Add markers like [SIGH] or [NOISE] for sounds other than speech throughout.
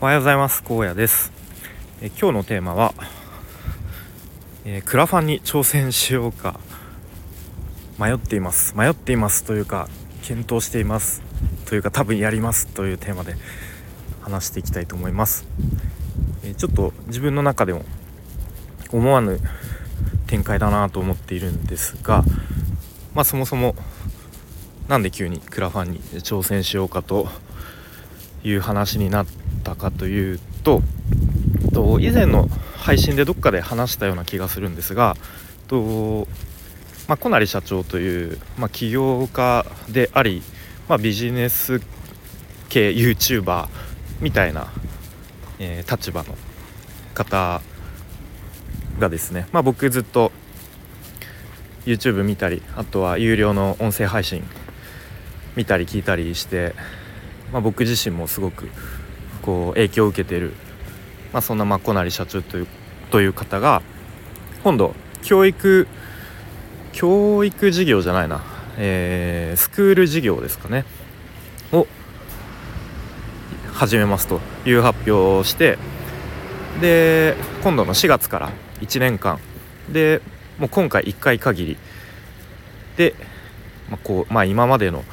おはようございます。高野です。え今日のテーマは、えー、クラファンに挑戦しようか。迷っています。迷っていますというか検討しています。というか多分やります。というテーマで話していきたいと思います、え、ちょっと自分の中でも思わぬ展開だなと思っているんですがまあそもそもなんで急にクラファンに挑戦しようかという話になったかというとと以前の配信でどっかで話したような気がするんですがと、まあ、小成社長という、まあ、起業家であり、まあ、ビジネス系 YouTuber みたいな、えー、立場の方がですね、まあ、僕ずっと YouTube 見たりあとは有料の音声配信見たり聞いたりして、まあ、僕自身もすごくこう影響を受けてる、まあ、そんなまこなり社長というという方が今度教育教育事業じゃないな、えー、スクール事業ですかね。を始めますという発表をしてで今度の4月から1年間。でもう今回1回限り。で、まあこうまあ、今までの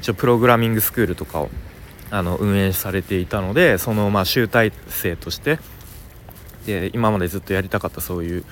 一応プログラミングスクールとかをあの運営されていたのでそのまあ集大成としてで今までずっとやりたかったそういう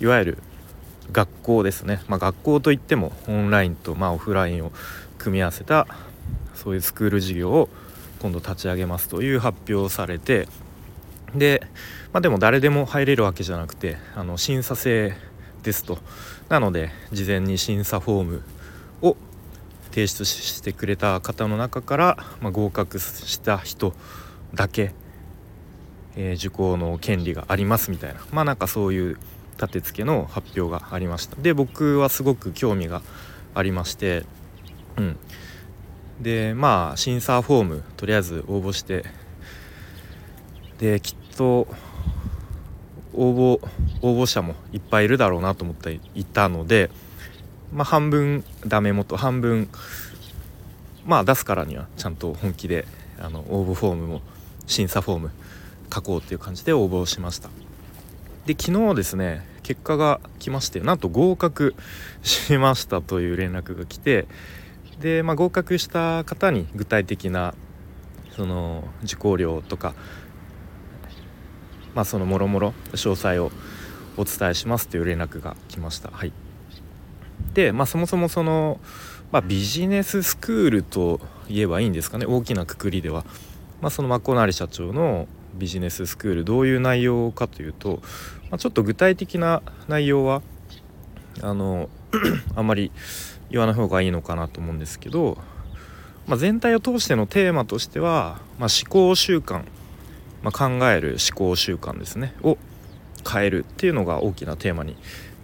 いわゆる学校ですね、まあ、学校といってもオンラインとまあオフラインを組み合わせたそういうスクール事業を今度立ち上げますという発表をされてで、まあ、でも誰でも入れるわけじゃなくてあの審査制ですと。なので事前に審査フォームを提出してくれた方の中から、まあ、合格した人だけ、えー、受講の権利がありますみたいなまあなんかそういう立て付けの発表がありました。で僕はすごく興味がありましてうん。でまあ審査フォームとりあえず応募してできっと応募応募者もいっぱいいるだろうなと思っていたのでまあ、半分ダメ元半分まあ出すからにはちゃんと本気であの応募フォームも審査フォーム書こうっていう感じで応募しました。で昨日ですね結果が来ましてなんと合格しましたという連絡が来てで、まあ、合格した方に具体的なその受講料とかまあそのもろもろ詳細をお伝えしますという連絡が来ました。はい。で、まあ、そもそもその、まあ、ビジネススクールと言えばいいんですかね大きなくくりでは、まあ、そのマコナリ社長のビジネススクールどういう内容かというと、まあ、ちょっと具体的な内容はあの [CLEARS THROAT] あんまり言わない方がいいのかなと思うんですけど、まあ、全体を通してのテーマとしては、まあ、思考習慣、まあ、考える思考習慣ですねを変えるっていうのが大きなテーマに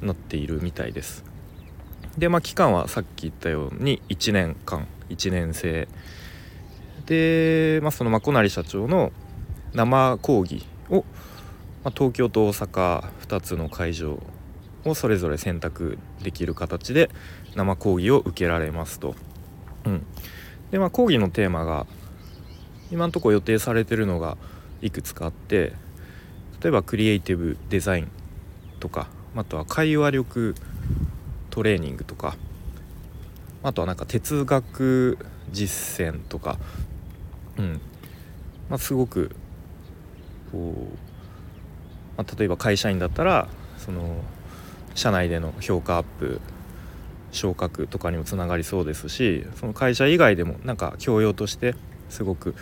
なっているみたいです。でまあ期間はさっき言ったように1年間1年生で、まあ、そのまこなり社長の生講義を、まあ、東京と大阪2つの会場をそれぞれ選択できる形で生講義を受けられますと。うん、でまあ講義のテーマが今のところ予定されてるのがいくつかあって例えばクリエイティブデザインとかあとは会話力トレーニングとかあとはなんか哲学実践とかうんまあ、すごくこう、まあ、例えば会社員だったらその社内での評価アップ昇格とかにもつながりそうですしその会社以外でもなんか教養としてすごく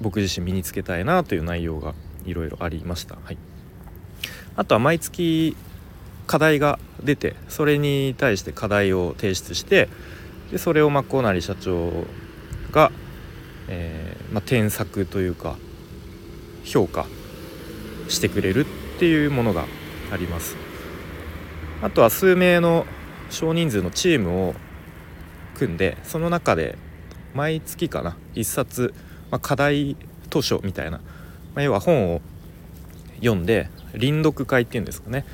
僕自身身につけたいなという内容がいろいろありました。はい、あとは毎月課題が出てそれに対して課題を提出してでそれをまあなり社長が、えー、まあ、添削というか評価してくれるっていうものがあります。あとは数名の少人数のチームを組んでその中で毎月かな1冊、まあ、課題図書みたいな、まあ、要は本を読んで臨読会っていうんですかね。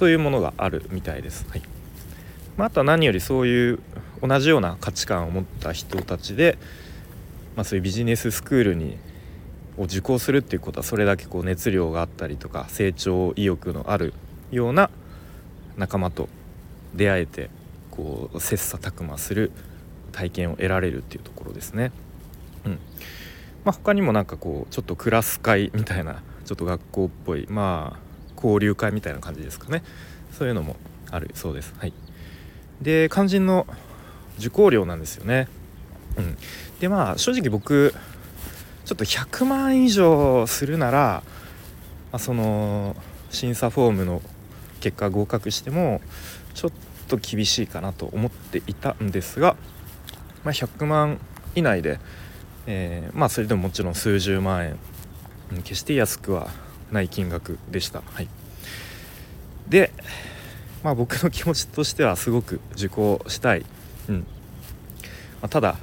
というものがあるみたいです。はいまあ、あとは何よりそういう同じような価値観を持った人たちで、まあ、そういうビジネススクールにを受講するっていうことはそれだけこう熱量があったりとか成長意欲のあるような仲間と出会えてこう切磋琢磨する体験を得られるっていうところですね。うんまあ、他にもなんかこうちょっとクラス会みたいなちょっと学校っぽいまあ交流会みたいな感じですかねそういうのもあるそうです。はい、で肝心の受講料なんですよね。うん、でまあ正直僕ちょっと100万以上するなら、まあ、その審査フォームの結果合格してもちょっと厳しいかなと思っていたんですが、まあ、100万以内で、えー、まあそれでももちろん数十万円決して安くはない金額でした。はい、で、まあ、僕の気持ちとしてはすごく受講したい、うんまあ、ただも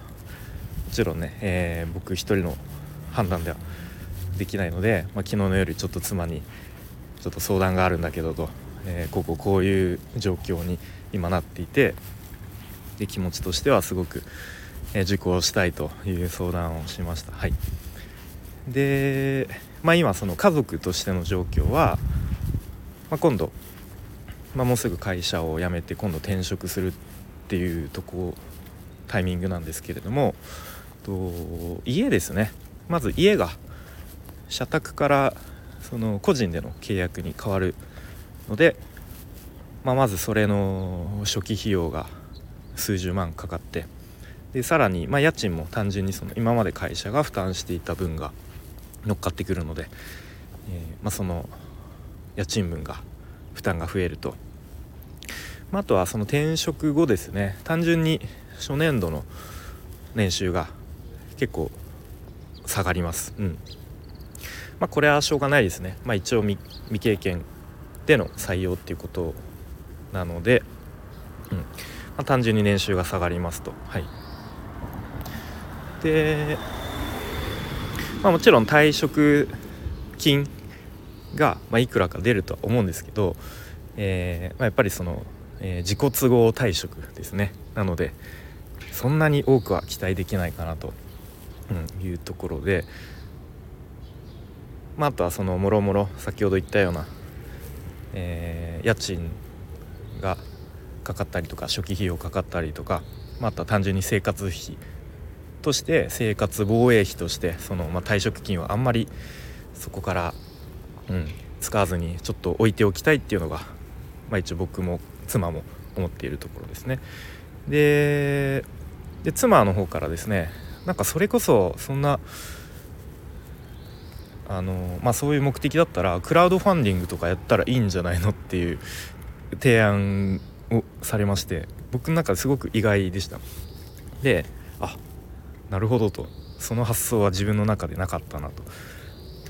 ちろんね、えー、僕一人の判断ではできないので、まあ、昨日の夜ちょっと妻にちょっと相談があるんだけどと、えー、こここういう状況に今なっていてで気持ちとしてはすごく、え、受講したいという相談をしました。はい、で、まあ、今その家族としての状況は、まあ、今度、まあ、もうすぐ会社を辞めて今度転職するっていうとこタイミングなんですけれどもと家ですね。まず家が社宅からその個人での契約に変わるので、まあ、まずそれの初期費用が数十万かかってでさらに、まあ、家賃も単純にその今まで会社が負担していた分が乗っかってくるので、えー、まあ、その家賃分が負担が増えると、まあ、あとはその転職後ですね単純に初年度の年収が結構下がります。うんまあ、これはしょうがないですね。まあ、一応未経験での採用っていうことなので、うんまあ、単純に年収が下がりますと。はい、で、まあ、もちろん退職金が、ま、いくらか出るとは思うんですけど、えーまあ、やっぱりその、えー、自己都合退職ですね。なのでそんなに多くは期待できないかなと、うん、いうところで、まあ、あとはそのもろもろ先ほど言ったような、えー、家賃がかかったりとか初期費用かかったりとか、まあ、あとは単純に生活費として生活防衛費としてその、まあ、退職金はあんまりそこから、うん、使わずにちょっと置いておきたいっていうのが、まあ、一応僕も妻も思っているところですね。でで妻の方からですねなんかそれこそそんなあのまあそういう目的だったらクラウドファンディングとかやったらいいんじゃないのっていう提案をされまして僕の中ですごく意外でしたであなるほどと。その発想は自分の中でなかったなと。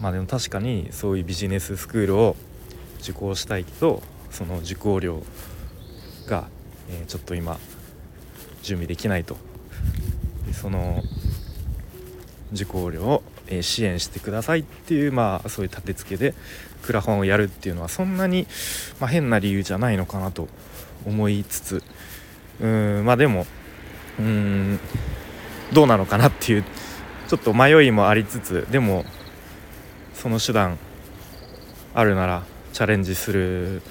まあでも確かにそういうビジネススクールを受講したいけどその受講料が、え、ちょっと今準備できないと。でその受講料を支援してくださいっていうまあそういう立て付けでクラファンをやるっていうのはそんなに、まあ、変な理由じゃないのかなと思いつつ。うーんまあでもうーんどうなのかなっていうちょっと迷いもありつつでもその手段あるならチャレンジする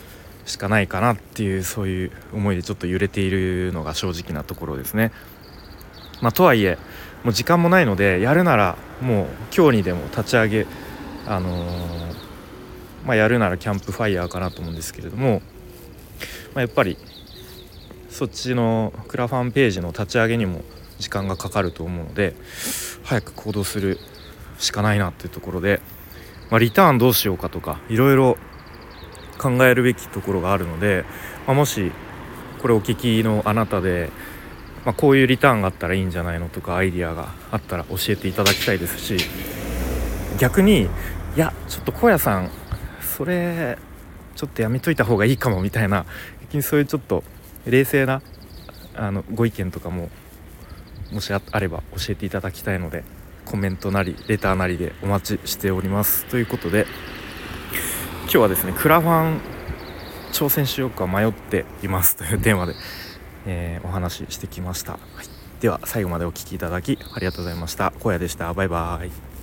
しかないかなっていうそういう思いでちょっと揺れているのが正直なところですね。まあ、とはいえもう時間もないのでやるならもう今日にでも立ち上げあのー、まあ、やるならキャンプファイヤーかなと思うんですけれども、まあ、やっぱりそっちのクラファンページの立ち上げにも時間がかかると思うので早く行動するしかないなっていうところで、まあ、リターンどうしようかとかいろいろ考えるべきところがあるので、まあ、もしこれお聞きのあなたでまあ、こういうリターンがあったらいいんじゃないのとかアイディアがあったら教えていただきたいですし逆にいやちょっと小屋さんそれちょっとやめといた方がいいかもみたいな逆にそういうちょっと冷静なあのご意見とかももしあれば教えていただきたいのでコメントなりレターなりでお待ちしております。ということで今日はですねクラファン挑戦しようか迷っています。というテーマでえー、お話ししてきました、はい、では最後までお聴きいただきありがとうございました。荒野でした。バイバーイ。